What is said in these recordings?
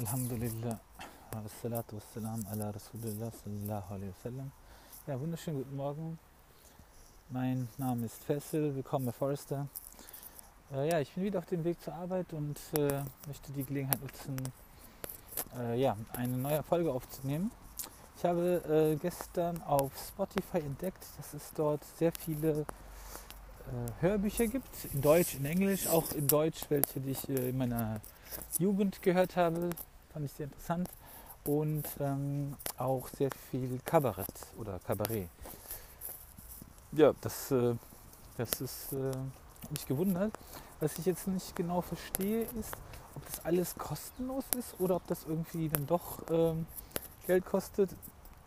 Alhamdulillah. Wassalatu wassalam ala Rasulillah sallallahu alaihi wasallam. Ja, wunderschönen guten Morgen. Mein Name ist Fessel, willkommen bei Forrester. Äh, ja, ich bin wieder auf dem Weg zur Arbeit und äh, möchte die Gelegenheit nutzen, äh, ja, eine neue Folge aufzunehmen. Ich habe äh, gestern auf Spotify entdeckt, dass es dort sehr viele äh, Hörbücher gibt, in Deutsch, in Englisch, auch in Deutsch, welche ich äh, in meiner Jugend gehört habe, fand ich sehr interessant. Und ähm, auch sehr viel Kabarett oder Kabarett. Ja, das, äh, das ist äh, mich gewundert. Was ich jetzt nicht genau verstehe, ist, ob das alles kostenlos ist oder ob das irgendwie dann doch ähm, Geld kostet.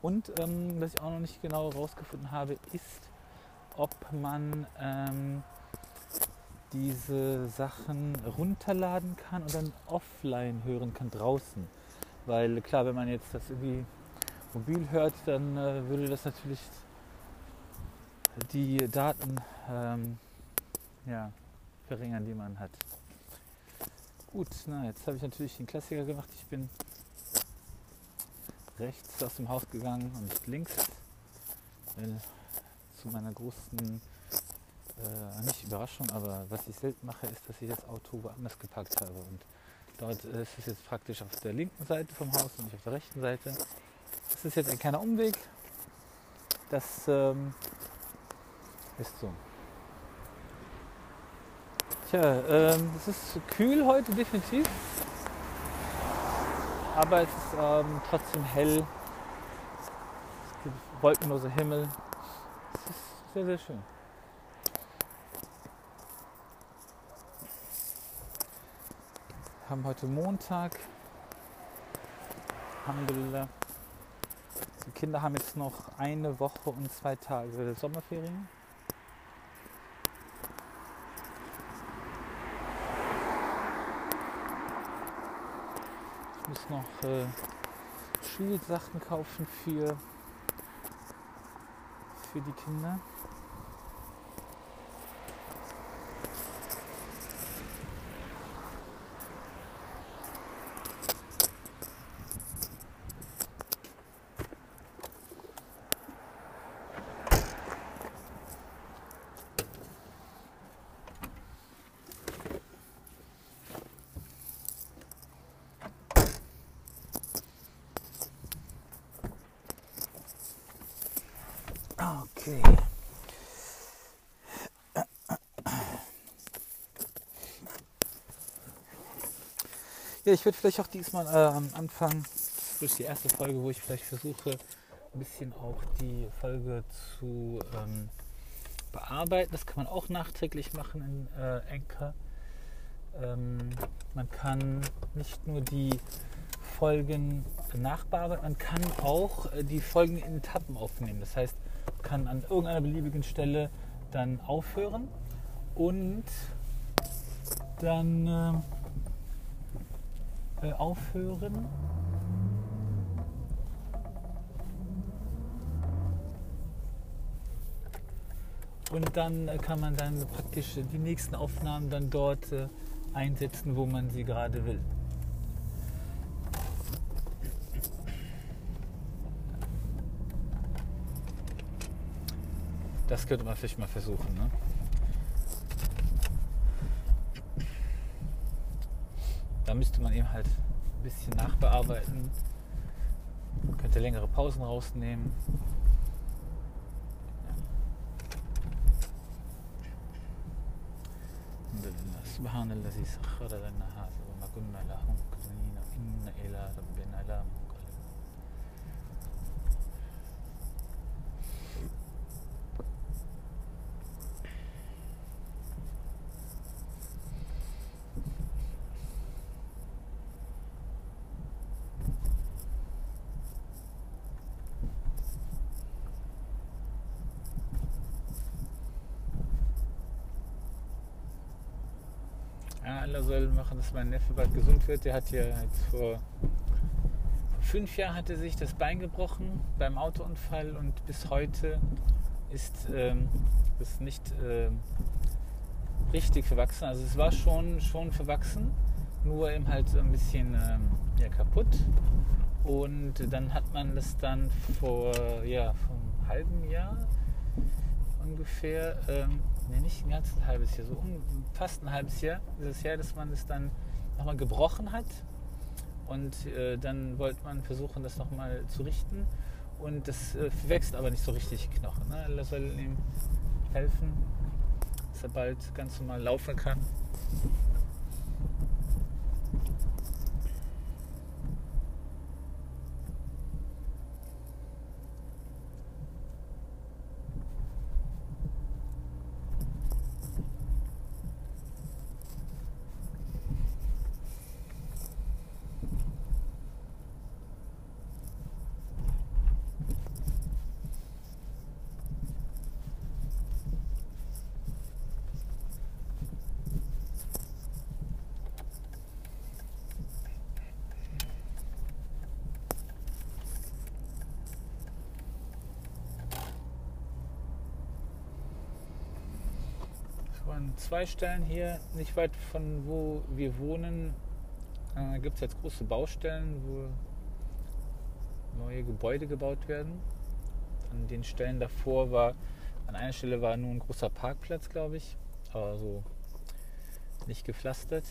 Und ähm, was ich auch noch nicht genau herausgefunden habe, ist, ob man ähm, diese Sachen runterladen kann und dann offline hören kann draußen. Weil klar, wenn man jetzt das irgendwie mobil hört, dann äh, würde das natürlich die Daten ähm, ja, verringern, die man hat. Gut, na, jetzt habe ich natürlich den Klassiker gemacht. Ich bin rechts aus dem Haus gegangen und links. Weil zu meiner großen, äh, nicht Überraschung, aber was ich selten mache, ist, dass ich das Auto woanders geparkt habe. Und dort ist es jetzt praktisch auf der linken Seite vom Haus und nicht auf der rechten Seite. Das ist jetzt ein kleiner Umweg. Das ähm, ist so. Tja, ähm, es ist kühl heute definitiv. Aber es ist ähm, trotzdem hell. Es gibt wolkenloser Himmel. Es ist sehr, sehr schön. Haben heute Montag. Alhamdulillah. Die Kinder haben jetzt noch eine Woche und zwei Tage Sommerferien. Ich muss noch äh, Schulsachen kaufen für für die Kinder. Ich würde vielleicht auch diesmal äh, am Anfang, das ist die erste Folge, wo ich vielleicht versuche, ein bisschen auch die Folge zu ähm, bearbeiten. Das kann man auch nachträglich machen in äh, Anchor. Ähm, man kann nicht nur die Folgen nachbearbeiten, man kann auch äh, die Folgen in Etappen aufnehmen. Das heißt, kann an irgendeiner beliebigen Stelle dann aufhören und dann äh, äh, aufhören. Und dann kann man dann praktisch die nächsten Aufnahmen dann dort äh, einsetzen, wo man sie gerade will. Das könnte man vielleicht mal versuchen. Ne? Da müsste man eben halt ein bisschen nachbearbeiten. Man könnte längere Pausen rausnehmen. سبحان الذي سخر لنا هذا وما كنا له مقرنين إن إلى ربنا لمنقلبون Allah soll machen, dass mein Neffe bald gesund wird. Der hat ja jetzt vor, fünf Jahren hat er sich das Bein gebrochen beim Autounfall und bis heute ist ähm, das nicht ähm, richtig verwachsen. Also es war schon, schon verwachsen, nur eben halt so ein bisschen ähm, ja, kaputt. Und dann hat man das dann vor, ja, vor einem halben Jahr ungefähr, ähm, nee, nicht ein ganzes halbes Jahr, so um, fast ein halbes Jahr, dieses Jahr, dass man es dann nochmal gebrochen hat. Und äh, dann wollte man versuchen, das nochmal zu richten. Und das äh, wächst aber nicht so richtig Knochen. Ne? Das soll ihm helfen, dass er bald ganz normal laufen kann. An zwei Stellen hier, nicht weit von wo wir wohnen, äh, gibt es jetzt große Baustellen, wo neue Gebäude gebaut werden. An den Stellen davor war, an einer Stelle war nur ein großer Parkplatz, glaube ich, aber so nicht gepflastert,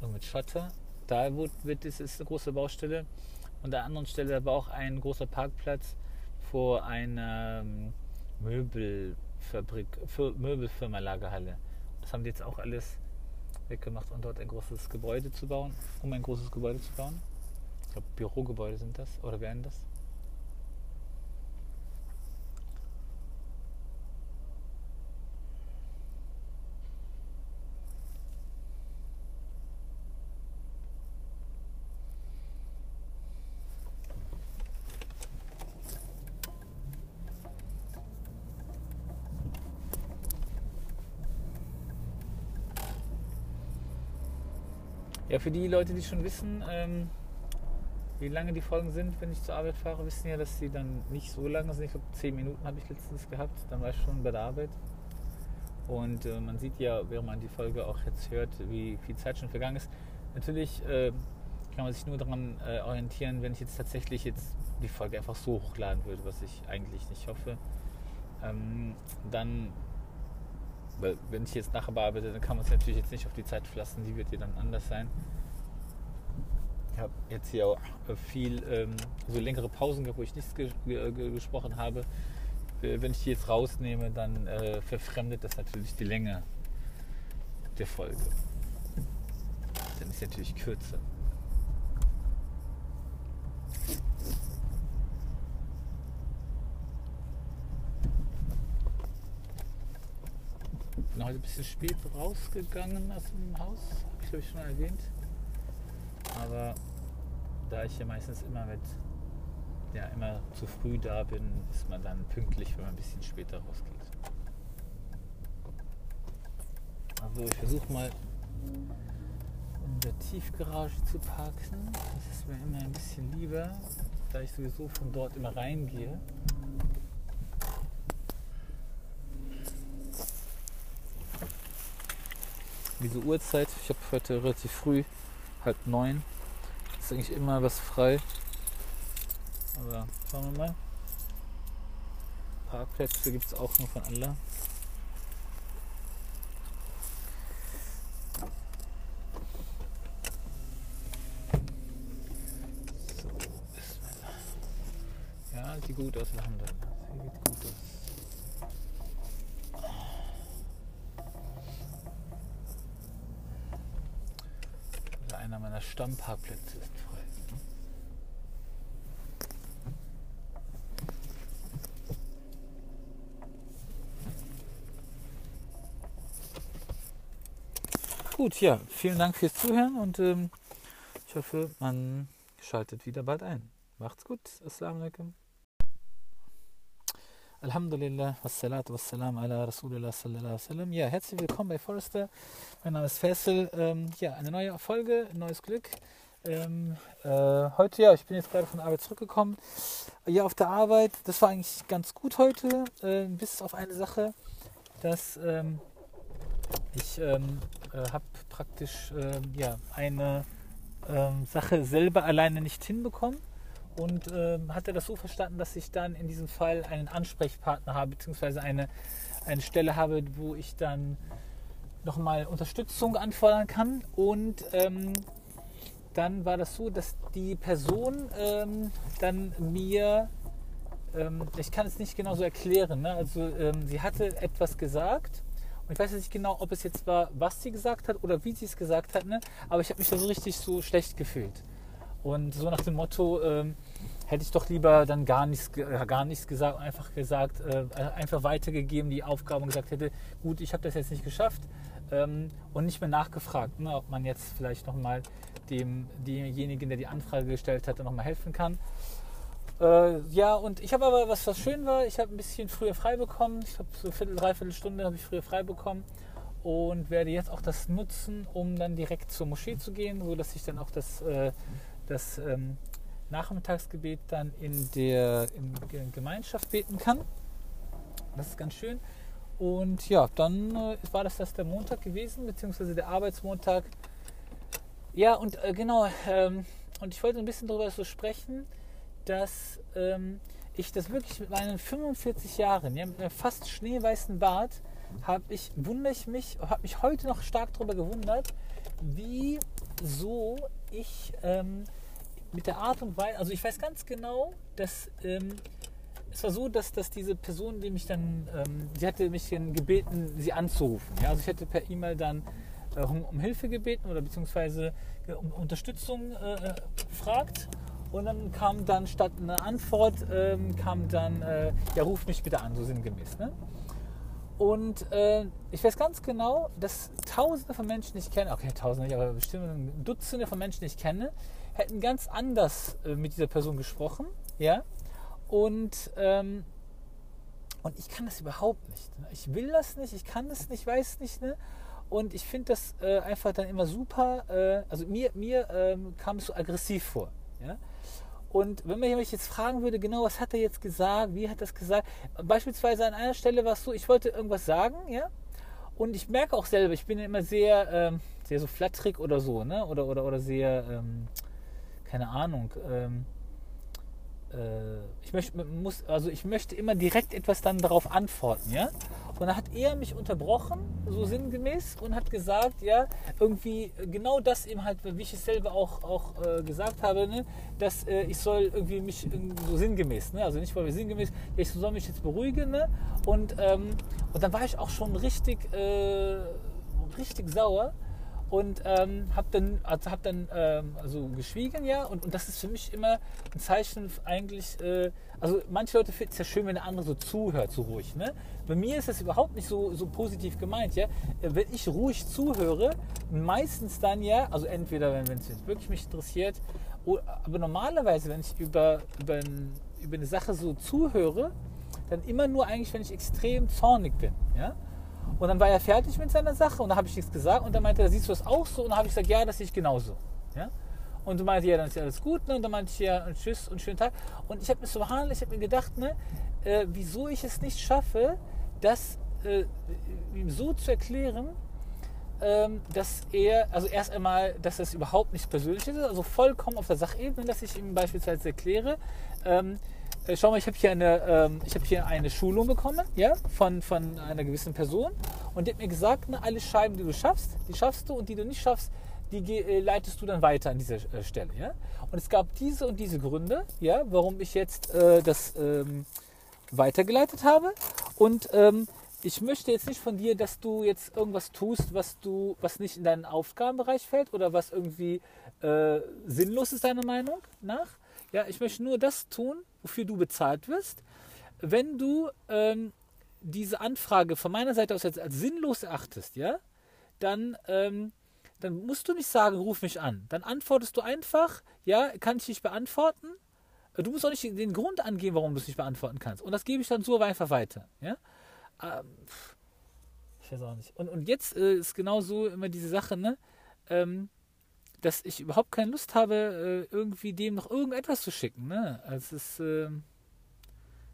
nur mit Schotter. Da wird es ist eine große Baustelle. Und an der anderen Stelle war auch ein großer Parkplatz vor einer ähm, Möbelfabrik, Möbelfirma Lagerhalle. Das haben die jetzt auch alles weggemacht, um dort ein großes Gebäude zu bauen, um ein großes Gebäude zu bauen. Ich glaube, Bürogebäude sind das oder werden das. Ja, für die Leute, die schon wissen, ähm, wie lange die Folgen sind, wenn ich zur Arbeit fahre, wissen ja, dass sie dann nicht so lange sind. Ich glaube, zehn Minuten habe ich letztens gehabt, dann war ich schon bei der Arbeit. Und äh, man sieht ja, während man die Folge auch jetzt hört, wie viel Zeit schon vergangen ist. Natürlich äh, kann man sich nur daran äh, orientieren, wenn ich jetzt tatsächlich jetzt die Folge einfach so hochladen würde, was ich eigentlich nicht hoffe. Ähm, dann weil wenn ich jetzt nachher bearbeite, dann kann man es natürlich jetzt nicht auf die Zeit verlassen, die wird hier dann anders sein. Ich habe jetzt hier auch äh, viel, ähm, so längere Pausen gehabt, wo ich nichts ge ge gesprochen habe. Äh, wenn ich die jetzt rausnehme, dann äh, verfremdet das natürlich die Länge der Folge. Dann ist natürlich kürzer. Heute ein bisschen spät rausgegangen aus dem Haus, habe ich glaube ich schon erwähnt. Aber da ich ja meistens immer mit, ja, immer zu früh da bin, ist man dann pünktlich, wenn man ein bisschen später rausgeht. Also ich versuche mal in der Tiefgarage zu parken. Das ist mir immer ein bisschen lieber, da ich sowieso von dort immer reingehe. Diese Uhrzeit. Ich habe heute relativ früh, halb neun. Ist eigentlich immer was frei. Aber schauen wir mal. Parkplätze gibt es auch nur von Allah. So, ja, sieht gut aus, Alhamdulillah. Sieht gut aus. Stammparkplätze ist frei. Gut, ja, vielen Dank fürs Zuhören und ähm, ich hoffe, man schaltet wieder bald ein. Macht's gut. Assalamu alaikum. Alhamdulillah, wassalatu wassalam ala Rasulullah sallallahu alaihi wasallam. Ja, herzlich willkommen bei Forrester. Mein Name ist Faisal. Ähm, ja, eine neue Folge, ein neues Glück. Ähm, äh, heute, ja, ich bin jetzt gerade von der Arbeit zurückgekommen. Ja, auf der Arbeit, das war eigentlich ganz gut heute, äh, bis auf eine Sache, dass ähm, ich ähm, äh, habe praktisch äh, ja, eine ähm, Sache selber alleine nicht hinbekommen und ähm, hatte das so verstanden, dass ich dann in diesem Fall einen Ansprechpartner habe, beziehungsweise eine, eine Stelle habe, wo ich dann nochmal Unterstützung anfordern kann. Und ähm, dann war das so, dass die Person ähm, dann mir, ähm, ich kann es nicht genau so erklären, ne? also ähm, sie hatte etwas gesagt und ich weiß nicht genau, ob es jetzt war, was sie gesagt hat oder wie sie es gesagt hat, ne? aber ich habe mich da so richtig so schlecht gefühlt. Und so nach dem Motto, ähm, hätte ich doch lieber dann gar nichts, äh, gar nichts gesagt, einfach gesagt, äh, einfach weitergegeben die Aufgabe und gesagt hätte, gut, ich habe das jetzt nicht geschafft ähm, und nicht mehr nachgefragt, ne, ob man jetzt vielleicht nochmal dem, demjenigen, der die Anfrage gestellt hat, nochmal helfen kann. Äh, ja, und ich habe aber, was, was schön war, ich habe ein bisschen früher frei bekommen. Ich habe so Viertel, dreiviertel Stunde habe ich früher frei bekommen und werde jetzt auch das nutzen, um dann direkt zur Moschee zu gehen, so dass ich dann auch das, äh, das ähm, Nachmittagsgebet dann in der in Gemeinschaft beten kann. Das ist ganz schön. Und ja, dann äh, war das das der Montag gewesen, beziehungsweise der Arbeitsmontag. Ja, und äh, genau, ähm, und ich wollte ein bisschen darüber so sprechen, dass ähm, ich das wirklich mit meinen 45 Jahren, ja, mit einem fast schneeweißen Bart, habe ich, wundere ich mich, habe mich heute noch stark darüber gewundert, wie so ich ähm, mit der Art und Weise, also ich weiß ganz genau, dass ähm, es war so, dass, dass diese Person, die mich dann, ähm, sie hatte mich gebeten, sie anzurufen. Ja? Also ich hätte per E-Mail dann äh, um, um, Hilfe gebeten oder beziehungsweise äh, um Unterstützung äh, gefragt. Und dann kam dann statt einer Antwort, ähm, kam dann, äh, ja, ruf mich bitte an, so sinngemäß. Ne? Und äh, ich weiß ganz genau, dass Tausende von Menschen, die ich kenne, okay, Tausende nicht, aber bestimmt Dutzende von Menschen, die ich kenne, hätten ganz anders äh, mit dieser Person gesprochen. Ja? Und, ähm, und ich kann das überhaupt nicht. Ne? Ich will das nicht, ich kann das nicht, weiß nicht. Ne? Und ich finde das äh, einfach dann immer super. Äh, also mir, mir ähm, kam es so aggressiv vor. Ja? Und wenn man mich jetzt fragen würde, genau, was hat er jetzt gesagt, wie hat er das gesagt? Beispielsweise an einer Stelle war es so, ich wollte irgendwas sagen, ja. Und ich merke auch selber, ich bin immer sehr, ähm, sehr so flatterig oder so, ne? Oder, oder, oder sehr, ähm, keine Ahnung, ähm, äh, ich möchte, muss, also ich möchte immer direkt etwas dann darauf antworten, ja. Und dann hat er mich unterbrochen, so sinngemäß, und hat gesagt, ja, irgendwie genau das eben halt, wie ich es selber auch, auch äh, gesagt habe, ne, dass äh, ich soll irgendwie mich so sinngemäß, ne, also nicht weil sinngemäß, ich soll mich jetzt beruhigen, ne, und, ähm, und dann war ich auch schon richtig, äh, richtig sauer und ähm, habe dann, also hab dann ähm, also geschwiegen, ja, und, und das ist für mich immer ein Zeichen eigentlich, äh, also manche Leute finden es ja schön, wenn der andere so zuhört, so ruhig, ne? Bei mir ist das überhaupt nicht so, so positiv gemeint, ja. Wenn ich ruhig zuhöre, meistens dann ja, also entweder, wenn es wirklich mich interessiert, oder, aber normalerweise, wenn ich über, über, ein, über eine Sache so zuhöre, dann immer nur eigentlich, wenn ich extrem zornig bin, ja. Und dann war er fertig mit seiner Sache und dann habe ich nichts gesagt und dann meinte er, siehst du das auch so? Und dann habe ich gesagt, ja, das sehe ich genauso. Ja? Und du meinte, ja, dann ist ja alles gut. Ne? Und dann meinte ich, ja, und tschüss und schönen Tag. Und ich habe mir so handelt, ich habe mir gedacht, ne, äh, wieso ich es nicht schaffe, das äh, ihm so zu erklären, ähm, dass er, also erst einmal, dass das überhaupt nichts Persönliches ist, also vollkommen auf der Sachebene, dass ich ihm beispielsweise erkläre, ähm, äh, schau mal, ich habe hier, eine, ähm, hab hier eine Schulung bekommen ja, von, von einer gewissen Person und die hat mir gesagt, ne, alle Scheiben, die du schaffst, die schaffst du und die du nicht schaffst, die äh, leitest du dann weiter an dieser äh, Stelle. Ja? Und es gab diese und diese Gründe, ja, warum ich jetzt äh, das ähm, weitergeleitet habe. Und ähm, ich möchte jetzt nicht von dir, dass du jetzt irgendwas tust, was du, was nicht in deinen Aufgabenbereich fällt oder was irgendwie äh, sinnlos ist, deiner Meinung nach. Ja, ich möchte nur das tun, wofür du bezahlt wirst. Wenn du ähm, diese Anfrage von meiner Seite aus jetzt als sinnlos erachtest, ja, dann, ähm, dann musst du nicht sagen, ruf mich an. Dann antwortest du einfach, ja, kann ich nicht beantworten. Du musst auch nicht den Grund angeben, warum du es nicht beantworten kannst. Und das gebe ich dann so einfach weiter. Ja? Ähm, ich weiß auch nicht. Und, und jetzt äh, ist genau so immer diese Sache, ne? Ähm, dass ich überhaupt keine Lust habe, äh, irgendwie dem noch irgendetwas zu schicken. Ne? Also es ist, äh,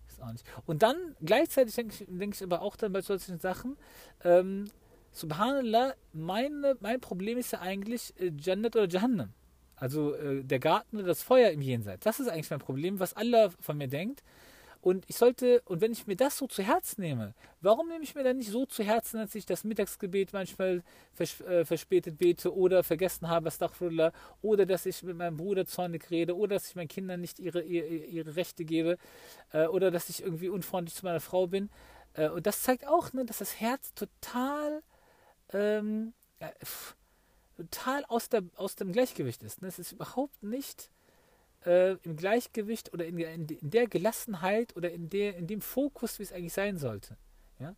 ist auch nicht. Und dann gleichzeitig denke ich, denk ich aber auch dann bei solchen Sachen, ähm, Subhanallah, meine, mein Problem ist ja eigentlich äh, Jannat oder Jahannam. Also äh, der Garten oder das Feuer im Jenseits. Das ist eigentlich mein Problem, was Allah von mir denkt. Und ich sollte, und wenn ich mir das so zu Herzen nehme, warum nehme ich mir dann nicht so zu Herzen, dass ich das Mittagsgebet manchmal vers äh, verspätet bete oder vergessen habe, Astaghfirullah, oder dass ich mit meinem Bruder zornig rede, oder dass ich meinen Kindern nicht ihre, ihre, ihre Rechte gebe, äh, oder dass ich irgendwie unfreundlich zu meiner Frau bin. Äh, und das zeigt auch, ne, dass das Herz total, ähm, total aus, der, aus dem Gleichgewicht ist. Ne? Es ist überhaupt nicht äh, im Gleichgewicht oder in, in, in, der Gelassenheit oder in, der, in dem Fokus, wie es eigentlich sein sollte. Ja?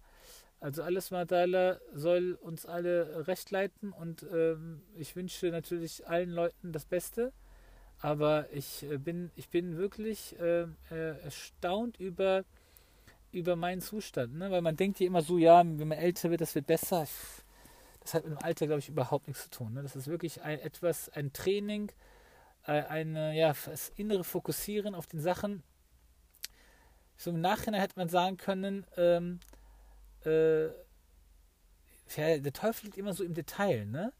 Also alles Madala soll uns alle recht leiten und ähm, ich wünsche natürlich allen Leuten das Beste. Aber ich äh, bin, ich bin wirklich äh, äh, erstaunt über, über meinen Zustand. Ne? Weil man denkt ja immer so, ja, wenn man älter wird, das wird besser. Das hat mit dem Alter, glaube ich, überhaupt nichts zu tun. Ne? Das ist wirklich ein, etwas, ein Training, eine, ja, das innere Fokussieren auf den Sachen. So im Nachhinein hätte man sagen können, ähm, äh, der Teufel liegt immer so im Detail, ne?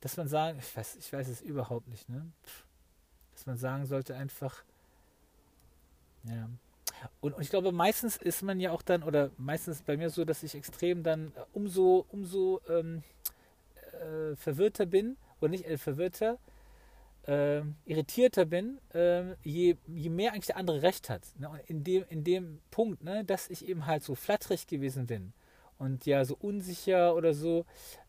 Dass man sagen, ich weiß, ich weiß es überhaupt nicht, ne? Dass man sagen sollte einfach, ja. Und, und, ich glaube, meistens ist man ja auch dann, oder meistens bei mir so, dass ich extrem dann umso, umso ähm, äh, verwirrter bin, oder nicht äh, verwirrter, äh, irritierter bin, äh, je, je mehr eigentlich der andere recht hat. Ne? In dem, in dem Punkt, ne, dass ich eben halt so flatterig gewesen bin und ja so unsicher oder so,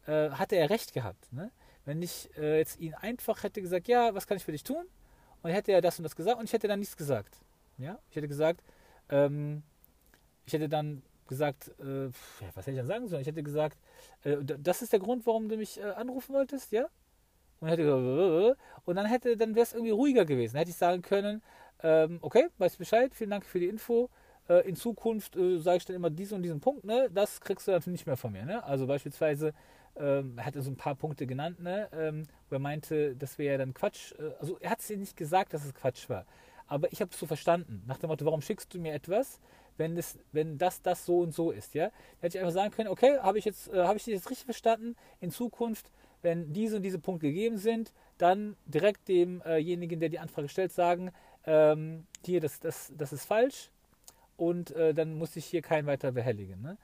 äh, hatte er recht gehabt. Ne? Wenn ich äh, jetzt ihn einfach hätte gesagt, ja, was kann ich für dich tun? Und hätte er das und das gesagt und ich hätte dann nichts gesagt. Ja? Ich hätte gesagt, ähm, ich hätte dann gesagt, äh, was hätte ich dann sagen sollen? Ich hätte gesagt, äh, das ist der Grund, warum du mich äh, anrufen wolltest, ja? Und, hätte gesagt, und dann hätte, dann wäre es irgendwie ruhiger gewesen. Dann hätte ich sagen können, ähm, okay, weißt Bescheid, vielen Dank für die Info. Äh, in Zukunft äh, sage ich dann immer diesen und diesen Punkt, ne? Das kriegst du dann nicht mehr von mir, ne? Also beispielsweise, ähm, er hatte so ein paar Punkte genannt, ne? Ähm, wo er meinte, das wäre ja dann Quatsch. Äh, also er hat es dir nicht gesagt, dass es Quatsch war. Aber ich habe es so verstanden. Nach dem Motto, warum schickst du mir etwas, wenn, das, wenn das, das so und so ist, ja? Dann hätte ich einfach sagen können, okay, habe ich jetzt, äh, habe ich dich jetzt richtig verstanden? In Zukunft wenn diese und diese Punkte gegeben sind, dann direkt demjenigen, der die Anfrage stellt, sagen, ähm, hier, das, das, das ist falsch und äh, dann muss ich hier kein weiter behelligen. Ne?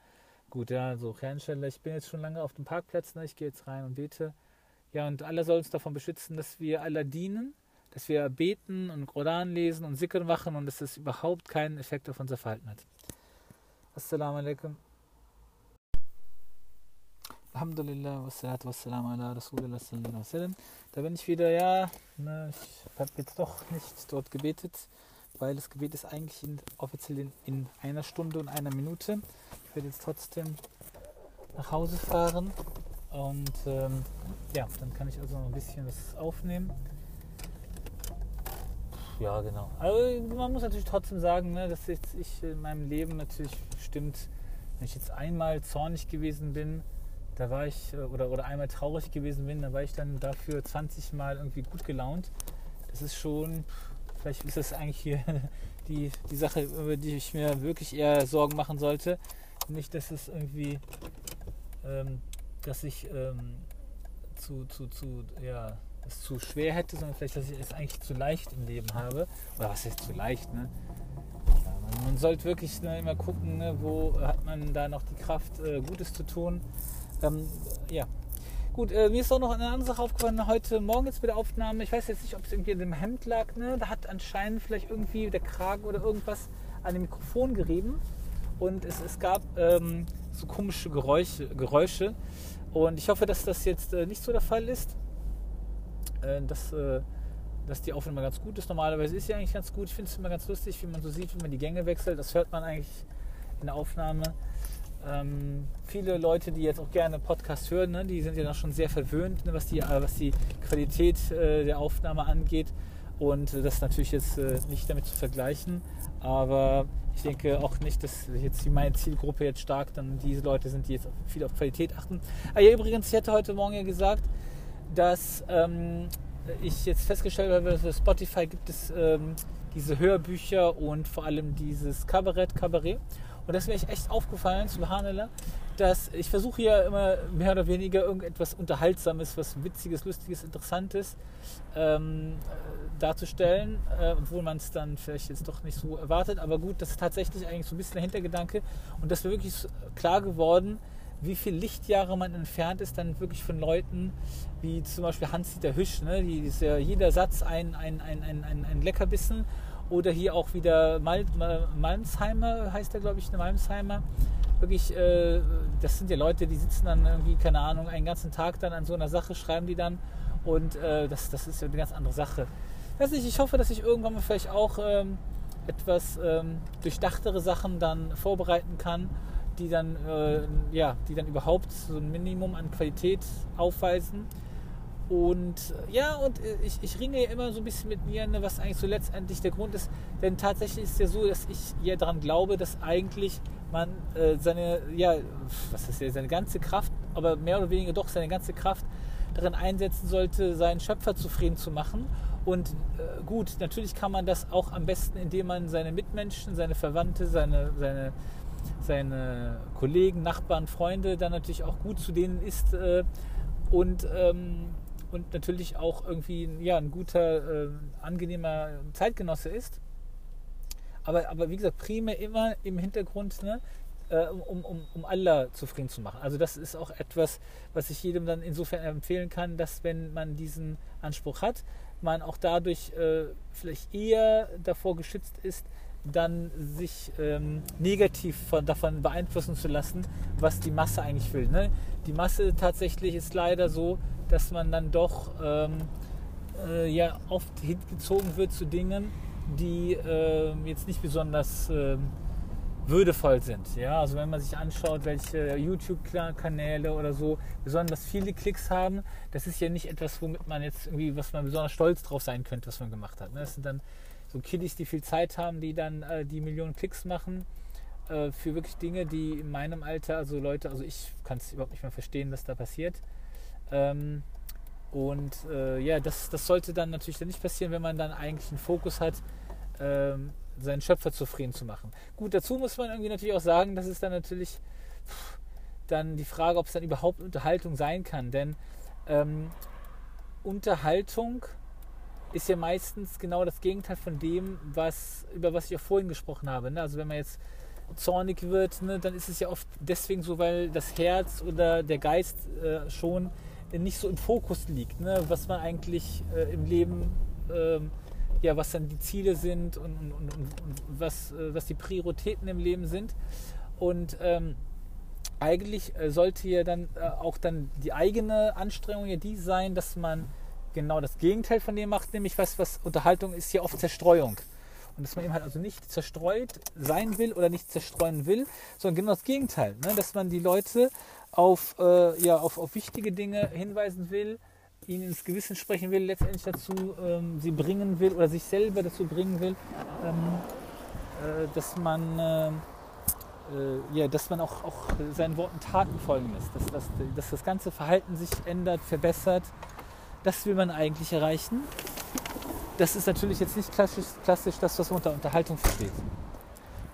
Gut, ja, so, Herrnsteller, ich bin jetzt schon lange auf dem Parkplatz, ne? ich gehe jetzt rein und bete. Ja, und Allah soll uns davon beschützen, dass wir Allah dienen, dass wir beten und Koran lesen und Sikr machen und dass das überhaupt keinen Effekt auf unser Verhalten hat. Assalamu alaikum. Alhamdulillah, wassalatu wassalamu ala Rasulullah sallallahu Da bin ich wieder, ja, ne, ich habe jetzt doch nicht dort gebetet, weil das Gebet ist eigentlich in, offiziell in, in, einer Stunde und einer Minute. Ich werde jetzt trotzdem nach Hause fahren und ähm, ja, dann kann ich also noch ein bisschen was aufnehmen. Ja, genau. Also man muss natürlich trotzdem sagen, ne, dass ich in meinem Leben natürlich stimmt, wenn ich jetzt einmal zornig gewesen bin, da war ich, äh, oder, oder einmal traurig gewesen bin, da war ich dann dafür 20 Mal irgendwie gut gelaunt. Das ist schon, vielleicht ist das eigentlich hier die, die Sache, über die ich mir wirklich eher Sorgen machen sollte. Nicht, dass es irgendwie, ähm, dass ich ähm, zu, zu, zu, ja, es zu schwer hätte, sondern vielleicht, dass ich es eigentlich zu leicht im Leben habe. Oder was ist zu leicht, ne? Man, sollte wirklich ne, immer gucken, ne, wo hat man da noch die Kraft, äh, Gutes zu tun. Ähm, ja. Gut, äh, mir ist auch noch eine andere Sache aufgefallen. Heute Morgen jetzt bei der Aufnahme. Ich weiß jetzt nicht, ob es irgendwie in dem Hemd lag. Ne? Da hat anscheinend vielleicht irgendwie der Kragen oder irgendwas an dem Mikrofon gerieben. Und es, es gab ähm, so komische Geräusche, Geräusche. Und ich hoffe, dass das jetzt äh, nicht so der Fall ist. Äh, dass, äh, dass die Aufnahme ganz gut ist. Normalerweise ist sie eigentlich ganz gut. Ich finde es immer ganz lustig, wie man so sieht, wie man die Gänge wechselt. Das hört man eigentlich in der Aufnahme. Ähm, viele Leute, die jetzt auch gerne Podcast hören, ne, die sind ja noch schon sehr verwöhnt, ne, was, die, äh, was die Qualität äh, der Aufnahme angeht. Und äh, das ist natürlich jetzt äh, nicht damit zu vergleichen. Aber ich denke auch nicht, dass jetzt meine Zielgruppe jetzt stark dann diese Leute sind, die jetzt viel auf Qualität achten. Ah ja, übrigens, ich hatte heute Morgen ja gesagt, dass ähm, ich jetzt festgestellt habe, dass Spotify gibt es ähm, diese Hörbücher und vor allem dieses Kabarett, Kabarett. Und das wäre ich echt aufgefallen, subhanallah, dass ich versuche ja immer mehr oder weniger irgendetwas Unterhaltsames, was Witziges, Lustiges, Interessantes ähm, darzustellen, äh, obwohl man es dann vielleicht jetzt doch nicht so erwartet. Aber gut, das ist tatsächlich eigentlich so ein bisschen der Hintergedanke. Und das wäre wirklich klar geworden, wie viel Lichtjahre man entfernt ist dann wirklich von Leuten wie zum Beispiel Hans-Dieter Hüsch. Ne? Die ist ja jeder Satz ein, ein, ein, ein, ein, ein Leckerbissen. Oder hier auch wieder Mal, Malmsheimer, heißt der glaube ich, eine Malmsheimer. Wirklich, äh, das sind ja Leute, die sitzen dann irgendwie, keine Ahnung, einen ganzen Tag dann an so einer Sache, schreiben die dann. Und äh, das, das ist ja eine ganz andere Sache. Weiß nicht, ich hoffe, dass ich irgendwann mal vielleicht auch ähm, etwas ähm, durchdachtere Sachen dann vorbereiten kann die dann, äh, ja, die dann überhaupt so ein Minimum an Qualität aufweisen. Und ja, und ich, ich ringe ja immer so ein bisschen mit mir, ne, was eigentlich so letztendlich der Grund ist. Denn tatsächlich ist es ja so, dass ich ja daran glaube, dass eigentlich man äh, seine, ja, was ist ja, seine ganze Kraft, aber mehr oder weniger doch seine ganze Kraft darin einsetzen sollte, seinen Schöpfer zufrieden zu machen. Und äh, gut, natürlich kann man das auch am besten, indem man seine Mitmenschen, seine Verwandte, seine, seine seine Kollegen, Nachbarn, Freunde dann natürlich auch gut zu denen ist äh, und, ähm, und natürlich auch irgendwie ja, ein guter, äh, angenehmer Zeitgenosse ist. Aber, aber wie gesagt, primär immer im Hintergrund, ne, äh, um, um, um Allah zufrieden zu machen. Also das ist auch etwas, was ich jedem dann insofern empfehlen kann, dass wenn man diesen Anspruch hat, man auch dadurch äh, vielleicht eher davor geschützt ist, dann sich ähm, negativ von, davon beeinflussen zu lassen, was die Masse eigentlich will. Ne? Die Masse tatsächlich ist leider so, dass man dann doch ähm, äh, ja oft hingezogen wird zu Dingen, die äh, jetzt nicht besonders äh, würdevoll sind. Ja? Also wenn man sich anschaut, welche YouTube-Kanäle oder so besonders viele Klicks haben, das ist ja nicht etwas, womit man jetzt irgendwie, was man besonders stolz drauf sein könnte, was man gemacht hat. Ne? Das sind dann so Kiddies, die viel Zeit haben, die dann äh, die Millionen Klicks machen äh, für wirklich Dinge, die in meinem Alter, also Leute, also ich kann es überhaupt nicht mehr verstehen, was da passiert. Ähm, und äh, ja, das, das sollte dann natürlich dann nicht passieren, wenn man dann eigentlich einen Fokus hat, ähm, seinen Schöpfer zufrieden zu machen. Gut, dazu muss man irgendwie natürlich auch sagen, dass es dann natürlich pff, dann die Frage, ob es dann überhaupt Unterhaltung sein kann. Denn ähm, Unterhaltung ist ja meistens genau das Gegenteil von dem, was, über was ich auch vorhin gesprochen habe. Ne? Also wenn man jetzt zornig wird, ne, dann ist es ja oft deswegen so, weil das Herz oder der Geist äh, schon nicht so im Fokus liegt, ne? was man eigentlich äh, im Leben, äh, ja, was dann die Ziele sind und, und, und, und was, äh, was die Prioritäten im Leben sind. Und ähm, eigentlich äh, sollte ja dann äh, auch dann die eigene Anstrengung ja die sein, dass man genau das Gegenteil von dem macht, nämlich was, was Unterhaltung ist hier oft Zerstreuung. Und dass man eben halt also nicht zerstreut sein will oder nicht zerstreuen will, sondern genau das Gegenteil. Ne? Dass man die Leute auf, äh, ja, auf, auf wichtige Dinge hinweisen will, ihnen ins Gewissen sprechen will, letztendlich dazu ähm, sie bringen will oder sich selber dazu bringen will, ähm, äh, dass man äh, äh ja, dass man auch, auch seinen Worten Taten folgen lässt, dass, dass, dass das ganze Verhalten sich ändert, verbessert das will man eigentlich erreichen. Das ist natürlich jetzt nicht klassisch, klassisch das, was man unter Unterhaltung versteht.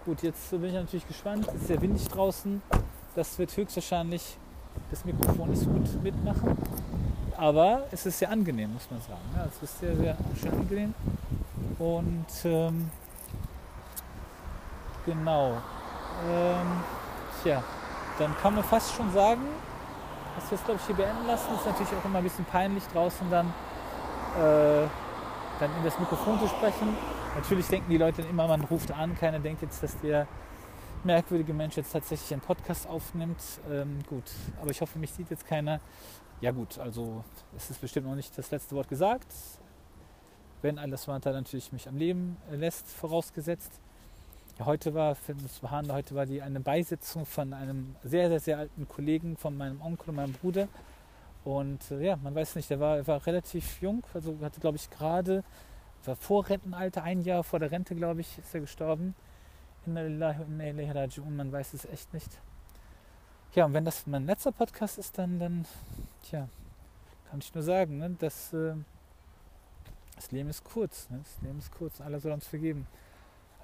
Gut, jetzt bin ich natürlich gespannt. Es ist sehr windig draußen. Das wird höchstwahrscheinlich das Mikrofon nicht so gut mitmachen. Aber es ist sehr angenehm, muss man sagen. Ja, es ist sehr, sehr schön angenehm. Und ähm, genau. Ähm, tja, dann kann man fast schon sagen, was wir jetzt, glaube ich, hier beenden lassen. Ist natürlich auch immer ein bisschen peinlich, draußen dann, äh, dann in das Mikrofon zu sprechen. Natürlich denken die Leute immer, man ruft an. Keiner denkt jetzt, dass der merkwürdige Mensch jetzt tatsächlich einen Podcast aufnimmt. Ähm, gut, aber ich hoffe, mich sieht jetzt keiner. Ja gut, also es ist bestimmt noch nicht das letzte Wort gesagt. Wenn alles weiter natürlich mich am Leben lässt, vorausgesetzt. Ja, heute war, heute war die eine Beisitzung von einem sehr, sehr, sehr alten Kollegen von meinem Onkel und meinem Bruder. Und äh, ja, man weiß nicht, der war, war relativ jung, also hatte, glaube ich, gerade, war vor Rentenalter, ein Jahr vor der Rente, glaube ich, ist er gestorben. Inna lillahi inna man weiß es echt nicht. Ja, und wenn das mein letzter Podcast ist, dann, dann tja, kann ich nur sagen, ne, dass äh, das Leben ist kurz. Ne? Das Leben ist kurz, Allah soll uns vergeben.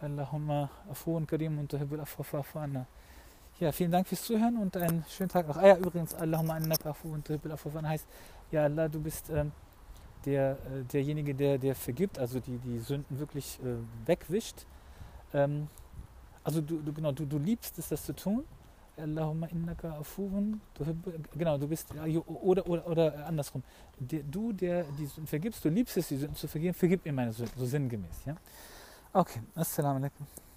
Allahumma afuun karim und tuhibbul afwa fa'fu anna. Ja, vielen Dank fürs Zuhören und einen schönen Tag noch. Ah ja, übrigens, Allahumma annaka afu und tuhibbul afwa fa'fu anna heißt, ja Allah, du bist ähm, der, äh, derjenige, der, der vergibt, also die, die Sünden wirklich äh, wegwischt. Ähm, also du, du, genau, du, du liebst es, das zu tun. Allahumma innaka afuun. Genau, du bist, oder, oder, oder andersrum. Der, du, der die Sünden vergibst, du liebst es, die Sünden zu vergeben, vergib mir meine Sünden, so sinngemäß. Ja? Okay, Assalamu alaikum.